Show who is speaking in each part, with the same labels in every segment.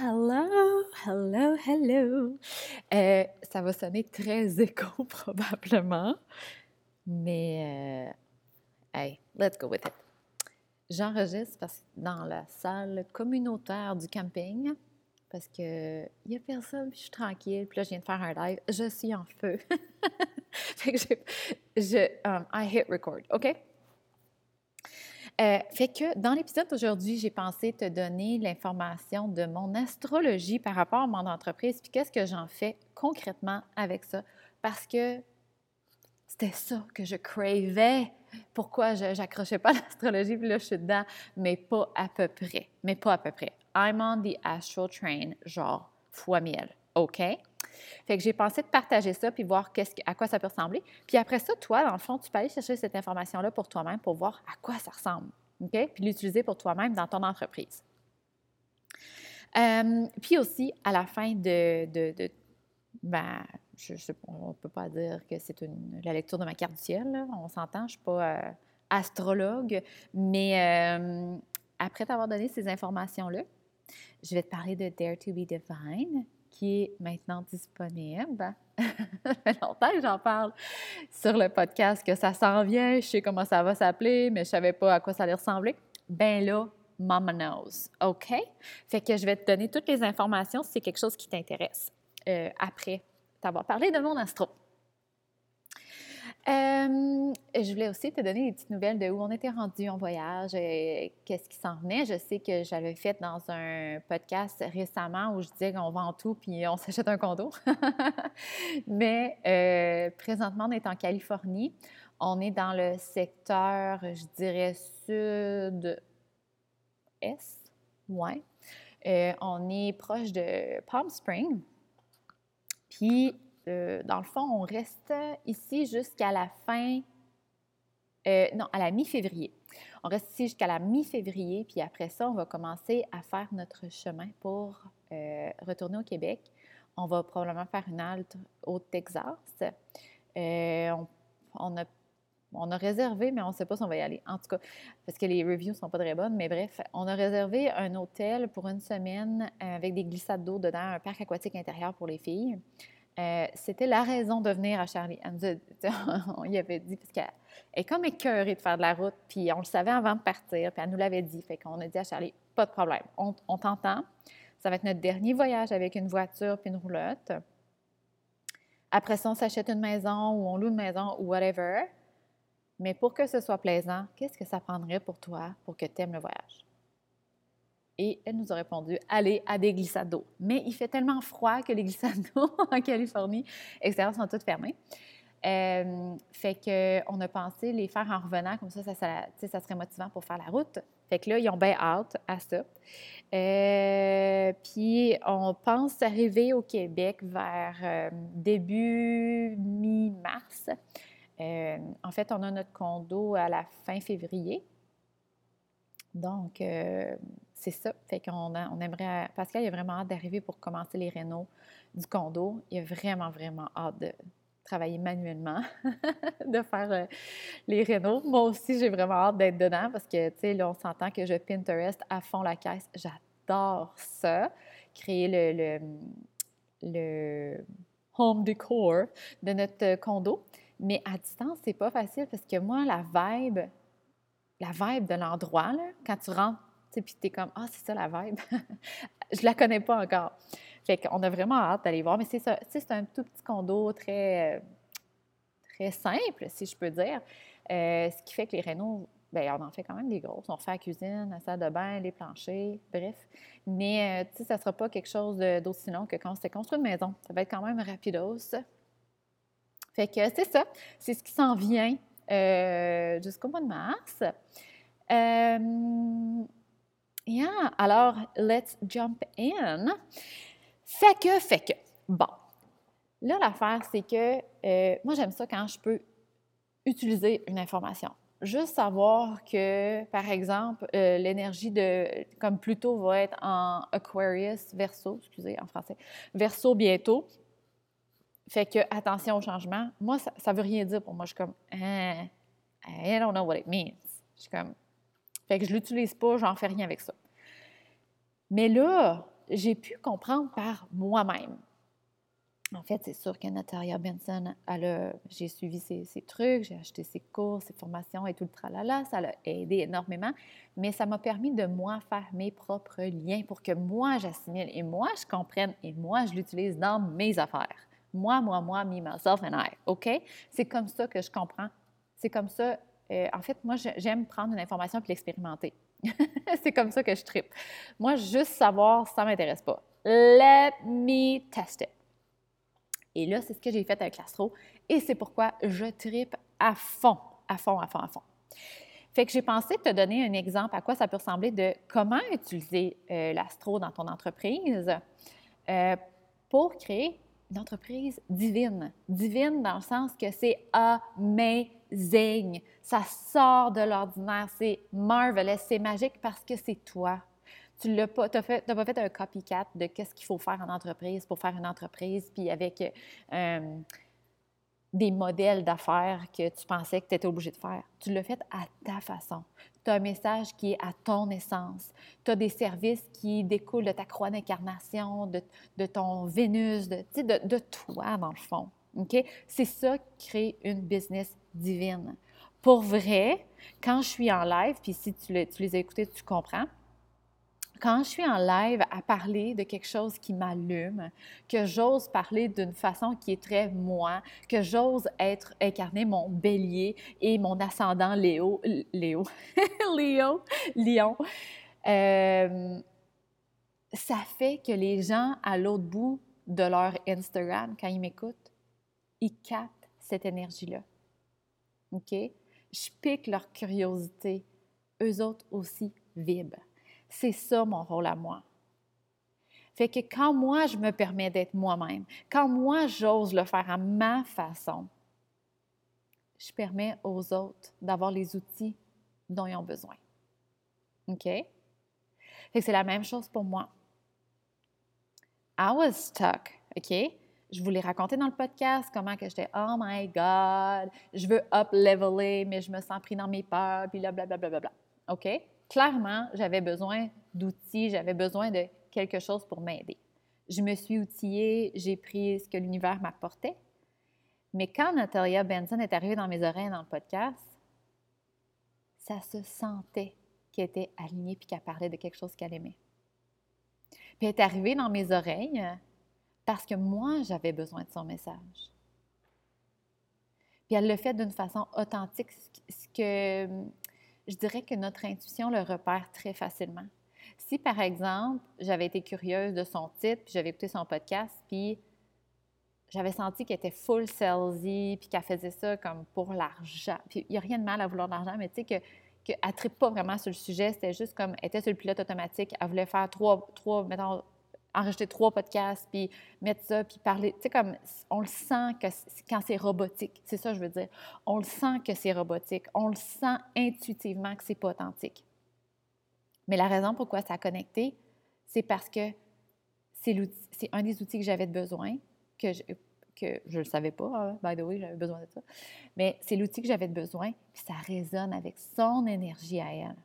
Speaker 1: Hello, hello, hello. Euh, ça va sonner très écho probablement, mais euh, hey, let's go with it. J'enregistre dans la salle communautaire du camping parce que il y a personne, puis je suis tranquille, puis là je viens de faire un live, je suis en feu. fait que je, um, I hit record, OK? Euh, fait que dans l'épisode d'aujourd'hui, j'ai pensé te donner l'information de mon astrologie par rapport à mon entreprise, puis qu'est-ce que j'en fais concrètement avec ça, parce que c'était ça que je cravais. Pourquoi je n'accrochais pas l'astrologie, puis là, je suis dedans, mais pas à peu près. Mais pas à peu près. I'm on the astral train, genre fois miel. OK? Fait que j'ai pensé de partager ça puis voir à quoi ça peut ressembler. Puis après ça, toi, dans le fond, tu peux aller chercher cette information-là pour toi-même pour voir à quoi ça ressemble. OK? Puis l'utiliser pour toi-même dans ton entreprise. Euh, puis aussi, à la fin de, ben, on ne peut pas dire que c'est la lecture de ma carte du ciel, on s'entend, je ne suis pas euh, astrologue, mais euh, après t'avoir donné ces informations-là, je vais te parler de Dare to be Divine, qui est maintenant disponible. ça fait longtemps que j'en parle sur le podcast, que ça s'en vient, je sais comment ça va s'appeler, mais je ne savais pas à quoi ça allait ressembler. Ben là, Mama knows, OK? Fait que je vais te donner toutes les informations si c'est quelque chose qui t'intéresse euh, après t'avoir parlé de mon astro. Euh, je voulais aussi te donner des petites nouvelles de où on était rendu en voyage, et qu'est-ce qui s'en venait. Je sais que j'avais fait dans un podcast récemment où je disais qu'on vend tout puis on s'achète un condo. Mais euh, présentement, on est en Californie. On est dans le secteur, je dirais, sud-est. Ouais. Euh, on est proche de Palm Springs. Puis euh, dans le fond, on reste ici jusqu'à la fin, euh, non, à la mi-février. On reste ici jusqu'à la mi-février, puis après ça, on va commencer à faire notre chemin pour euh, retourner au Québec. On va probablement faire une halte au Texas. On, on, a, on, a, réservé, mais on ne sait pas si on va y aller. En tout cas, parce que les reviews ne sont pas très bonnes, mais bref, on a réservé un hôtel pour une semaine avec des glissades d'eau dedans, un parc aquatique intérieur pour les filles. Euh, c'était la raison de venir à Charlie. on y avait dit, parce qu'elle est comme écœurée de faire de la route, puis on le savait avant de partir, puis elle nous l'avait dit. Fait qu'on a dit à Charlie, pas de problème, on, t'entend. Ça va être notre dernier voyage avec une voiture puis une roulotte. Après ça, on s'achète une maison ou on loue une maison ou whatever. Mais pour que ce soit plaisant, qu'est-ce que ça prendrait pour toi pour que tu aimes le voyage? Et elle nous a répondu allez à des glissades d'eau. Mais il fait tellement froid que les glissades d'eau en Californie extérieures sont toutes fermées. Euh, fait qu'on a pensé les faire en revenant, comme ça, ça, serait motivant pour faire la route. Fait que là, ils ont bien hâte à ça. Euh, puis on pense arriver au Québec vers euh, début mi-mars. en fait, on a notre condo à la fin février. Donc, c'est ça. Fait qu'on on aimerait. Pascal, il a vraiment hâte d'arriver pour commencer les rénaux du condo. Il a vraiment, vraiment hâte de travailler manuellement, de faire euh, les rénaux. Moi aussi, j'ai vraiment hâte d'être dedans parce que, tu sais, là, on s'entend que je Pinterest à fond la caisse. J'adore ça. Créer le, le, le home decor de notre condo. Mais à distance, c'est pas facile parce que moi, la vibe, la vibe de l'endroit, quand tu rentres puis tu es comme, ah, c'est ça la vibe. je la connais pas encore. Fait qu'on a vraiment hâte d'aller voir. Mais c'est ça, c'est un tout petit condo très, très simple, si je peux dire. Euh, ce qui fait que les rénaux, bien, on en fait quand même des grosses. On refait la cuisine, la salle de bain, les planchers, bref. Mais, euh, tu sais, ça ne sera pas quelque chose d'aussi long que quand c'était construit une maison. Ça va être quand même rapidos. Fait que c'est ça. C'est ce qui s'en vient euh, jusqu'au mois de mars. Yeah, alors let's jump in. Fait que, fait que. Bon. Là, l'affaire, c'est que euh, moi, j'aime ça quand je peux utiliser une information. Juste savoir que, par exemple, euh, l'énergie de, comme Pluto va être en Aquarius, Verseau, excusez, en français, Verseau bientôt. Fait que, attention au changement. Moi, ça, ne veut rien dire pour moi. Je suis comme, hein, I don't know what it means. Je suis comme, fait que je ne l'utilise pas, j'en fais rien avec ça. Mais là, j'ai pu comprendre par moi-même. En fait, c'est sûr que Natalia Benson, j'ai suivi ses, trucs, j'ai acheté ses cours, ses formations et tout le tralala. Ça l'a aidé énormément, mais ça m'a permis de moi faire mes propres liens pour que moi j'assimile et moi je comprenne et moi je l'utilise dans mes affaires. Moi, moi, moi, me, myself and I. OK? C'est comme ça que je comprends. C'est comme ça. Euh, en fait, moi, j'aime prendre une information puis l'expérimenter. c'est comme ça que je tripe. Moi, juste savoir, ça ne m'intéresse pas. Let me test it. Et là, c'est ce que j'ai fait avec l'astro et c'est pourquoi je tripe à fond, à fond, à fond, à fond. Fait que j'ai pensé te donner un exemple à quoi ça peut ressembler de comment utiliser euh, l'astro dans ton entreprise euh, pour créer une entreprise divine. Divine dans le sens que c'est amazing. Ça sort de l'ordinaire, c'est marvelous, c'est magique parce que c'est toi. Tu n'as pas, fait, pas fait un copycat de qu'est-ce qu'il faut faire en entreprise pour faire une entreprise, puis avec euh, des modèles d'affaires que tu pensais que tu étais obligé de faire. Tu l'as fait à ta façon. Tu as un message qui est à ton essence. Tu as des services qui découlent de ta croix d'incarnation, de, ton Vénus, de, de, de, toi, dans le fond. C'est ça qui crée une business divine. Pour vrai, quand je suis en live, puis si tu, tu les as écoutés, tu comprends, quand je suis en live à parler de quelque chose qui m'allume, que j'ose parler d'une façon qui est très moi, que j'ose être incarné mon bélier et mon ascendant Léo, Léo, Léo, Lion, euh, ça fait que les gens à l'autre bout de leur Instagram, quand ils m'écoutent, ils captent cette énergie-là. OK? Je pique leur curiosité. Eux autres aussi vibrent. C'est ça mon rôle à moi. Fait que quand moi, je me permets d'être moi-même, quand moi, j'ose le faire à ma façon, je permets aux autres d'avoir les outils dont ils ont besoin. OK? Fait que c'est la même chose pour moi. I was stuck, OK? Je voulais raconter dans le podcast comment que j'étais « Oh my God! Je veux up-leveler, mais je me sens pris dans mes peurs, puis là, blablabla. Bla, bla, bla. OK? Clairement, j'avais besoin d'outils, j'avais besoin de quelque chose pour m'aider. Je me suis outillée, j'ai pris ce que l'univers m'apportait. Mais quand Natalia Benson est arrivée dans mes oreilles dans le podcast, ça se sentait qu'elle était alignée puis qu'elle parlait de quelque chose qu'elle aimait. Puis elle est arrivée dans mes oreilles parce que moi, j'avais besoin de son message. Puis elle le fait d'une façon authentique, ce que je dirais que notre intuition le repère très facilement. Si, par exemple, j'avais été curieuse de son titre, puis j'avais écouté son podcast, puis j'avais senti qu'elle était full salesy, puis qu'elle faisait ça comme pour l'argent. Puis il n'y a rien de mal à vouloir de l'argent, mais tu sais que qu'elle ne tripe pas vraiment sur le sujet, c'était juste comme, elle était sur le pilote automatique, elle voulait faire trois, trois mettons, enregistrer trois podcasts, puis mettre ça, puis parler. Tu sais, comme on le sent que quand c'est robotique, c'est ça que je veux dire. On le sent que c'est robotique. On le sent intuitivement que c'est pas authentique. Mais la raison pourquoi ça a connecté, c'est parce que c'est un des outils que j'avais besoin, que je, que je le savais pas, hein, by the way, j'avais besoin de ça. Mais c'est l'outil que j'avais besoin, puis ça résonne avec son énergie à elle.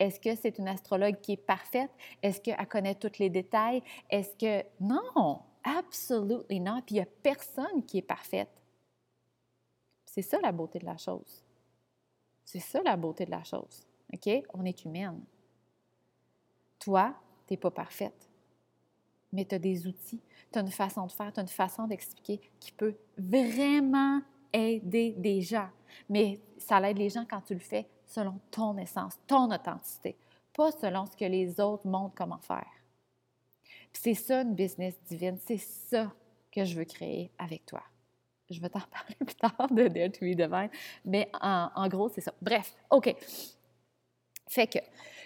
Speaker 1: Est-ce que c'est une astrologue qui est parfaite? Est-ce qu'elle connaît tous les détails? Est-ce que... Non, absolument non. Puis il n'y a personne qui est parfaite. C'est ça la beauté de la chose. C'est ça la beauté de la chose. OK? On est humaine. Toi, tu n'es pas parfaite. Mais tu as des outils, tu as une façon de faire, tu as une façon d'expliquer qui peut vraiment aider des gens. Mais ça aide les gens quand tu le fais selon ton essence, ton authenticité, pas selon ce que les autres montrent comment faire. c'est ça une business divine, c'est ça que je veux créer avec toi. Je vais t'en parler plus tard de Dare to be Divine, mais en, gros, c'est ça. Bref, OK. Fait que,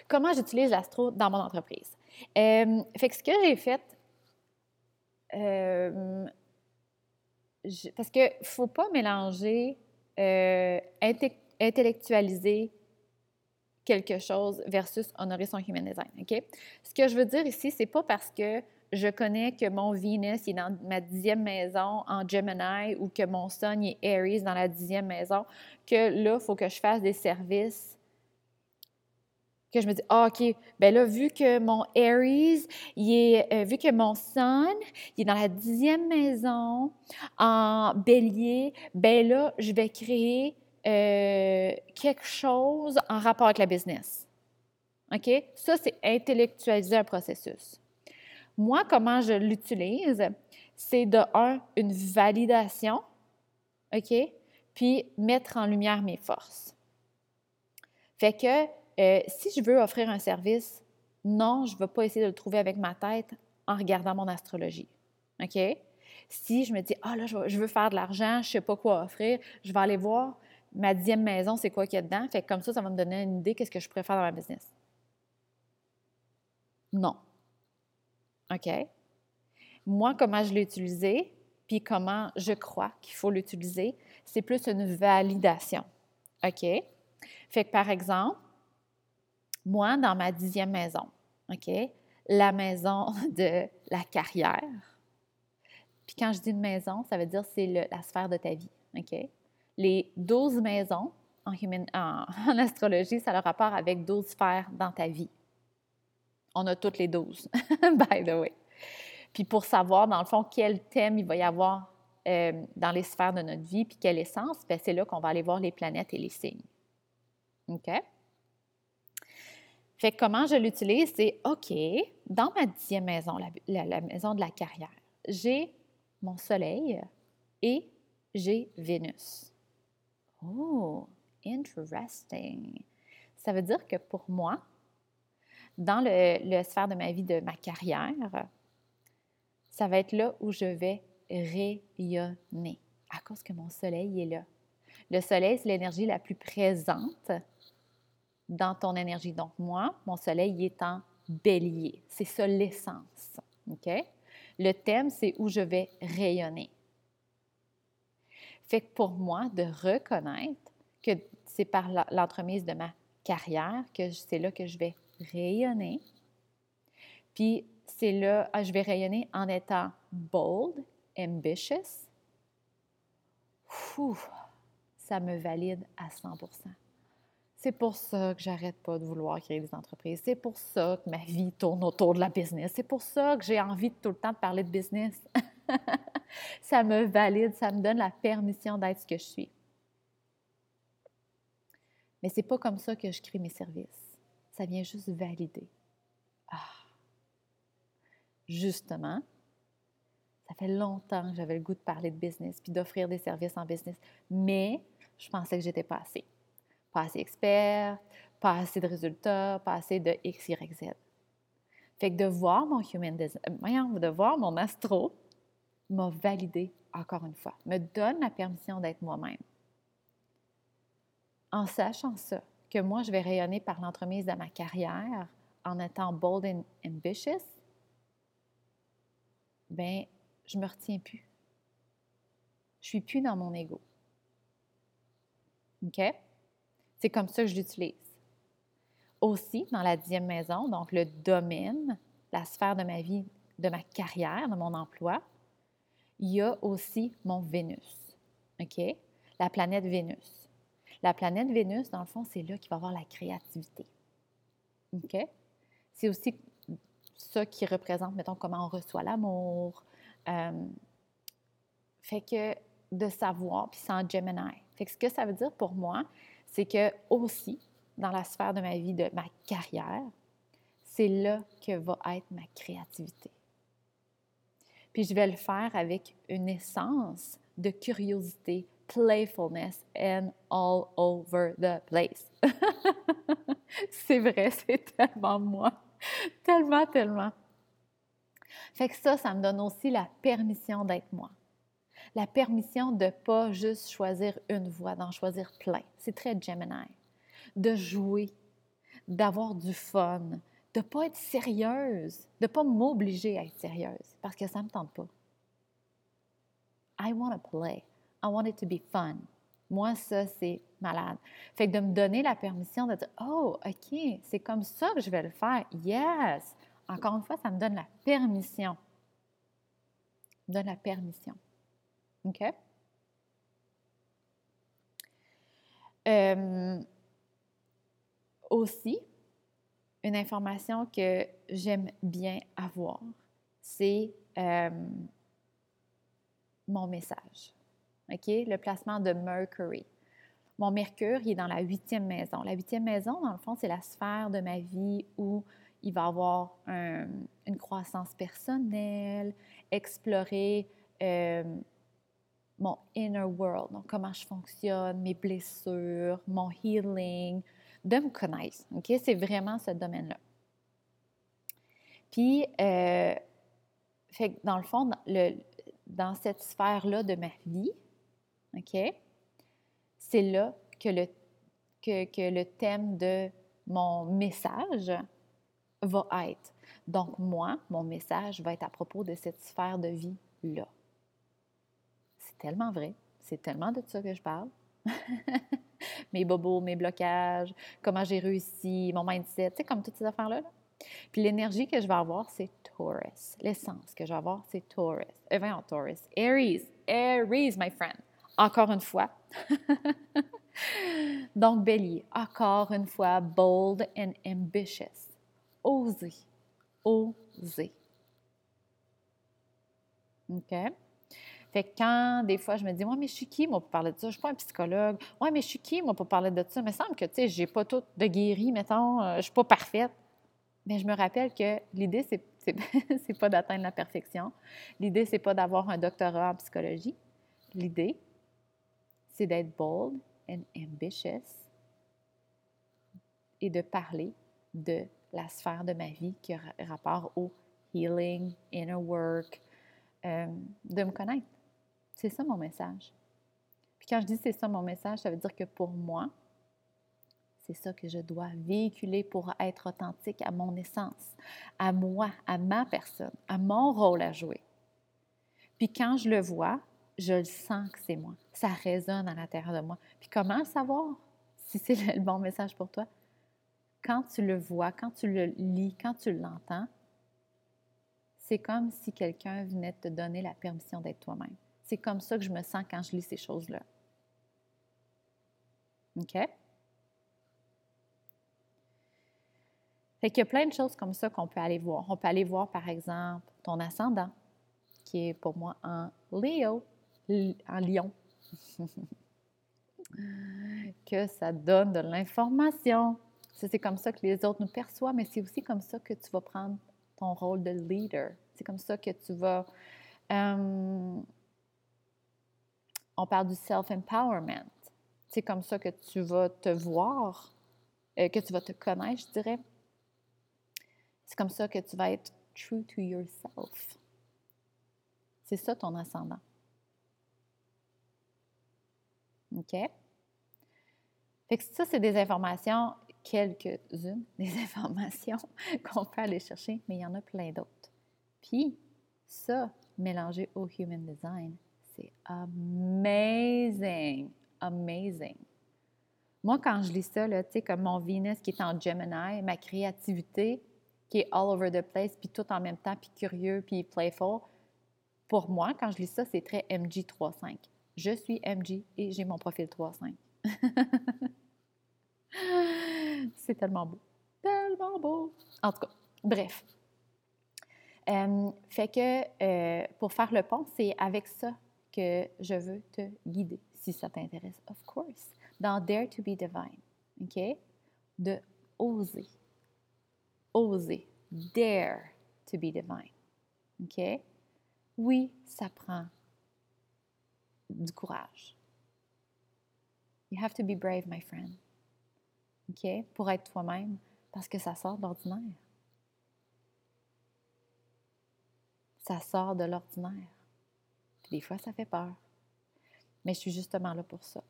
Speaker 1: comment j'utilise l'astro dans mon entreprise? Euh, fait que ce que j'ai fait, euh, parce qu'il ne faut pas mélanger euh, intellectualiser quelque chose versus honorer son human design. Ce que je veux dire ici, c'est pas parce que je connais que mon Venus est dans ma dixième maison en Gemini ou que mon Sun est Aries dans la dixième maison que là, il faut que je fasse des services que je me dis, ah, OK, ben là, vu que mon Aries, il est, euh, vu que mon Sun, est dans la dixième maison en bélier, ben là, je vais créer euh, quelque chose en rapport avec la business. OK? Ça, c'est intellectualiser un processus. Moi, comment je l'utilise, c'est de un, une validation, OK? Puis mettre en lumière mes forces. Fait que euh, si je veux offrir un service, non, je ne vais pas essayer de le trouver avec ma tête en regardant mon astrologie. OK? Si je me dis, ah là, je veux faire de l'argent, je ne sais pas quoi offrir, je vais aller voir ma dixième maison, c'est quoi qu'il y a dedans? Fait comme ça, ça va me donner une idée qu'est-ce que je préfère dans ma business. Non. OK? Moi, comment je l'ai utilisé, puis comment je crois qu'il faut l'utiliser, c'est plus une validation. OK? Fait que par exemple, moi, dans ma dixième maison, OK? La maison de la carrière. Puis quand je dis une maison, ça veut dire c'est la sphère de ta vie, OK? Les douze maisons en, astrologie, ça a le rapport avec douze sphères dans ta vie. On a toutes les douze, by the way. Puis pour savoir, dans le fond, quel thème il va y avoir euh, dans les sphères de notre vie, puis quelle essence, ben, c'est là qu'on va aller voir les planètes et les signes. OK? Fait que comment je l'utilise, c'est OK, dans ma dixième maison, la, maison de la carrière, j'ai mon Soleil et j'ai Vénus. Oh, interesting. Ça veut dire que pour moi, dans le, sphère de ma vie, de ma carrière, ça va être là où je vais rayonner à cause que mon soleil est là. Le soleil, c'est l'énergie la plus présente dans ton énergie. Donc, moi, mon soleil est en bélier. C'est ça l'essence. OK? Le thème, c'est où je vais rayonner. Fait que pour moi, de reconnaître que c'est par l'entremise de ma carrière que c'est là que je vais rayonner. Puis c'est là, ah, je vais rayonner en étant bold, ambitious. ça me valide à 100 c'est pour ça que j'arrête pas de vouloir créer des entreprises. C'est pour ça que ma vie tourne autour de la business. C'est pour ça que j'ai envie tout le temps de parler de business. ça me valide, ça me donne la permission d'être ce que je suis. Mais c'est pas comme ça que je crée mes services. Ça vient juste valider. Ah. Justement, ça fait longtemps que j'avais le goût de parler de business puis d'offrir des services en business, mais je pensais que j'étais pas assez pas assez expert, pas assez de résultats, pas assez de X, Y, Z. Fait que de voir mon human design, de voir mon astro m'a validé encore une fois, me donne la permission d'être moi-même. En sachant ça, que moi, je vais rayonner par l'entremise de ma carrière en étant bold and ambitious, ben je me retiens plus. Je suis plus dans mon ego. OK? C'est comme ça que je l'utilise. Aussi, dans la dixième maison, donc le domaine, la sphère de ma vie, de ma carrière, de mon emploi, il y a aussi mon Vénus. OK? La planète Vénus. La planète Vénus, dans le fond, c'est là qu'il va y avoir la créativité. OK? C'est aussi ça qui représente, mettons, comment on reçoit l'amour. Euh, fait que de savoir, puis c'est en Gemini. Fait que ce que ça veut dire pour moi, c'est que aussi, dans la sphère de ma vie, de ma carrière, c'est là que va être ma créativité. Puis je vais le faire avec une essence de curiosité, playfulness and all over the place. c'est vrai, c'est tellement moi. Tellement, tellement. Fait que ça, ça me donne aussi la permission d'être moi la permission de pas juste choisir une voie, d'en choisir plein. C'est très Gemini. De jouer, d'avoir du fun, de ne pas être sérieuse, de ne pas m'obliger à être sérieuse parce que ça ne me tente pas. I want to play. I want it to be fun. Moi, ça, c'est malade. Fait que de me donner la permission de dire Oh, OK, c'est comme ça que je vais le faire. Yes! Encore une fois, ça me donne la permission. me donne la permission. OK? Euh, aussi, une information que j'aime bien avoir, c'est euh, mon message. Le placement de Mercury. Mon Mercure, il est dans la huitième maison. La huitième maison, dans le fond, c'est la sphère de ma vie où il va avoir une croissance personnelle, explorer euh, mon inner world, donc comment je fonctionne, mes blessures, mon healing, de me connaître. C'est vraiment ce domaine-là. Puis, euh, dans le fond, dans cette sphère-là de ma vie? C'est là que le, que, que le thème de mon message va être. Donc, moi, mon message va être à propos de cette sphère de vie-là. C'est tellement vrai. C'est tellement de ça que je parle. mes bobos, mes blocages, comment j'ai réussi, mon mindset, tu sais, comme toutes ces affaires-là. Puis l'énergie que je vais avoir, c'est Taurus. L'essence que je vais avoir, c'est Taurus. Eh bien, Taurus. Aries. Aries, my friend. Encore une fois. Donc, Bélier. Encore une fois, bold and ambitious. Oser. Oser. OK? Fait que quand, des fois, je me dis, moi, mais je suis qui, moi, pour parler de ça? Je ne suis pas un psychologue. Ouais, mais je suis qui, moi, pour parler de ça? Il me semble que, tu sais, j'ai pas tout de guéri, mettons, euh, je ne suis pas parfaite. Mais je me rappelle que l'idée, c'est n'est pas d'atteindre la perfection. L'idée, c'est pas d'avoir un doctorat en psychologie. L'idée, c'est d'être bold and ambitious et de parler de la sphère de ma vie qui a rapport au healing, inner work, euh, de me connaître. C'est ça mon message. Puis quand je dis c'est ça mon message, ça veut dire que pour moi, c'est ça que je dois véhiculer pour être authentique à mon essence, à moi, à ma personne, à mon rôle à jouer. Puis quand je le vois, je le sens que c'est moi. Ça résonne à l'intérieur de moi. Puis comment savoir si c'est le bon message pour toi? Quand tu le vois, quand tu le lis, quand tu l'entends, c'est comme si quelqu'un venait te donner la permission d'être toi-même. C'est comme ça que je me sens quand je lis ces choses-là. OK? Fait qu'il y a plein de choses comme ça qu'on peut aller voir. On peut aller voir, par exemple, ton ascendant, qui est pour moi en Léo, en lion. que ça donne de l'information. C'est comme ça que les autres nous perçoivent, mais c'est aussi comme ça que tu vas prendre ton rôle de leader. C'est comme ça que tu vas euh, on parle du self-empowerment. C'est comme ça que tu vas te voir, euh, que tu vas te connaître, je dirais. C'est comme ça que tu vas être true to yourself. C'est ça ton ascendant. OK? Fait ça, c'est des informations, quelques-unes, des informations qu'on peut aller chercher, mais il y en a plein d'autres. Puis, ça, mélangé au Human Design, c'est amazing, amazing. Moi, quand je lis ça, tu sais, comme mon Venus qui est en Gemini, ma créativité qui est all over the place, puis tout en même temps, puis curieux, puis playful, pour moi, quand je lis ça, c'est très MG 3.5. Je suis MG et j'ai mon profil 3.5. c'est tellement beau. Tellement beau. En tout cas, bref. Euh, fait que euh, pour faire le pont, c'est avec ça que je veux te guider, si ça t'intéresse, of course, dans Dare to be Divine. OK? De oser. Oser. Dare to be divine. OK? Oui, ça prend du courage. You have to be brave, my friend. OK? Pour être toi-même, parce que ça sort d'ordinaire. Ça sort de l'ordinaire des fois, ça fait peur. Mais je suis justement là pour ça.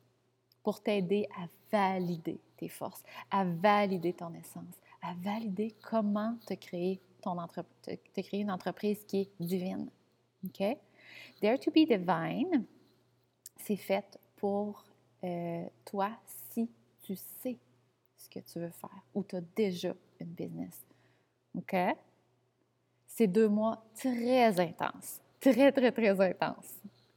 Speaker 1: Pour t'aider à valider tes forces, à valider ton essence, à valider comment te créer, ton te créer une entreprise qui est divine. OK? Dare to be divine, c'est fait pour euh, toi si tu sais ce que tu veux faire ou tu as déjà une business. OK? C'est deux mois très intenses très, très, très intense.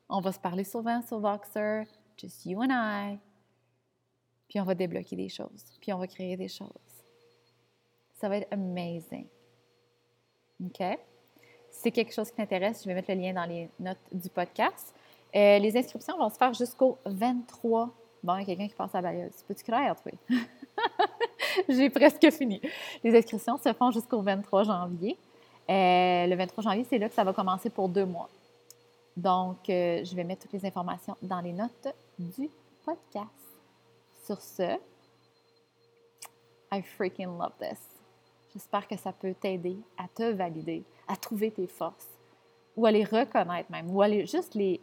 Speaker 1: On va se parler souvent sur Voxer, just you and I. Puis on va débloquer des choses. Puis on va créer des choses. Ça va être amazing. OK? Si c'est quelque chose qui t'intéresse, je vais mettre le lien dans les notes du podcast. Euh, les inscriptions vont se faire jusqu'au 23. Bon, il y a quelqu'un qui passe à la balayeuse. Peux-tu croire, toi? J'ai presque fini. Les inscriptions se font jusqu'au 23 janvier. Euh, le 23 janvier, c'est là que ça va commencer pour deux mois. Donc, euh, je vais mettre toutes les informations dans les notes du podcast. Sur ce, I freaking love this. J'espère que ça peut t'aider à te valider, à trouver tes forces, ou à les reconnaître même, ou à les, juste les,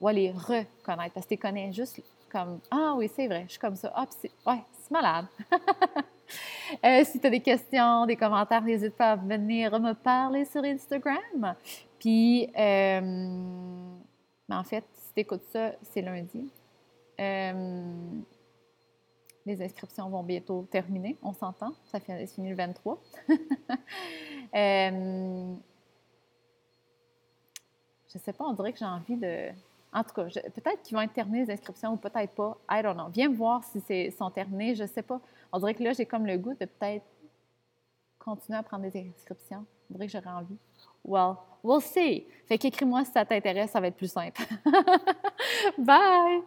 Speaker 1: ou à les reconnaître, parce que tu connais juste comme Ah oui, c'est vrai, je suis comme ça. Ah, c'est, ouais, c'est malade. Euh, si tu as des questions, des commentaires, n'hésite pas à venir me parler sur Instagram. Puis, euh, ben, en fait, si tu écoutes ça, c'est lundi. Euh, les inscriptions vont bientôt terminer, on s'entend. Ça finit le 23. euh, je sais pas, on dirait que j'ai envie de. En tout cas, peut-être qu'ils vont être terminés les inscriptions ou peut-être pas. I don't know. Viens me voir si c'est sont terminés. Je sais pas. On dirait que là, j'ai comme le goût de peut-être continuer à prendre des inscriptions. On dirait que j'aurais envie. Well, we'll see. Fait qu'écris-moi si ça t'intéresse, ça va être plus simple. Bye!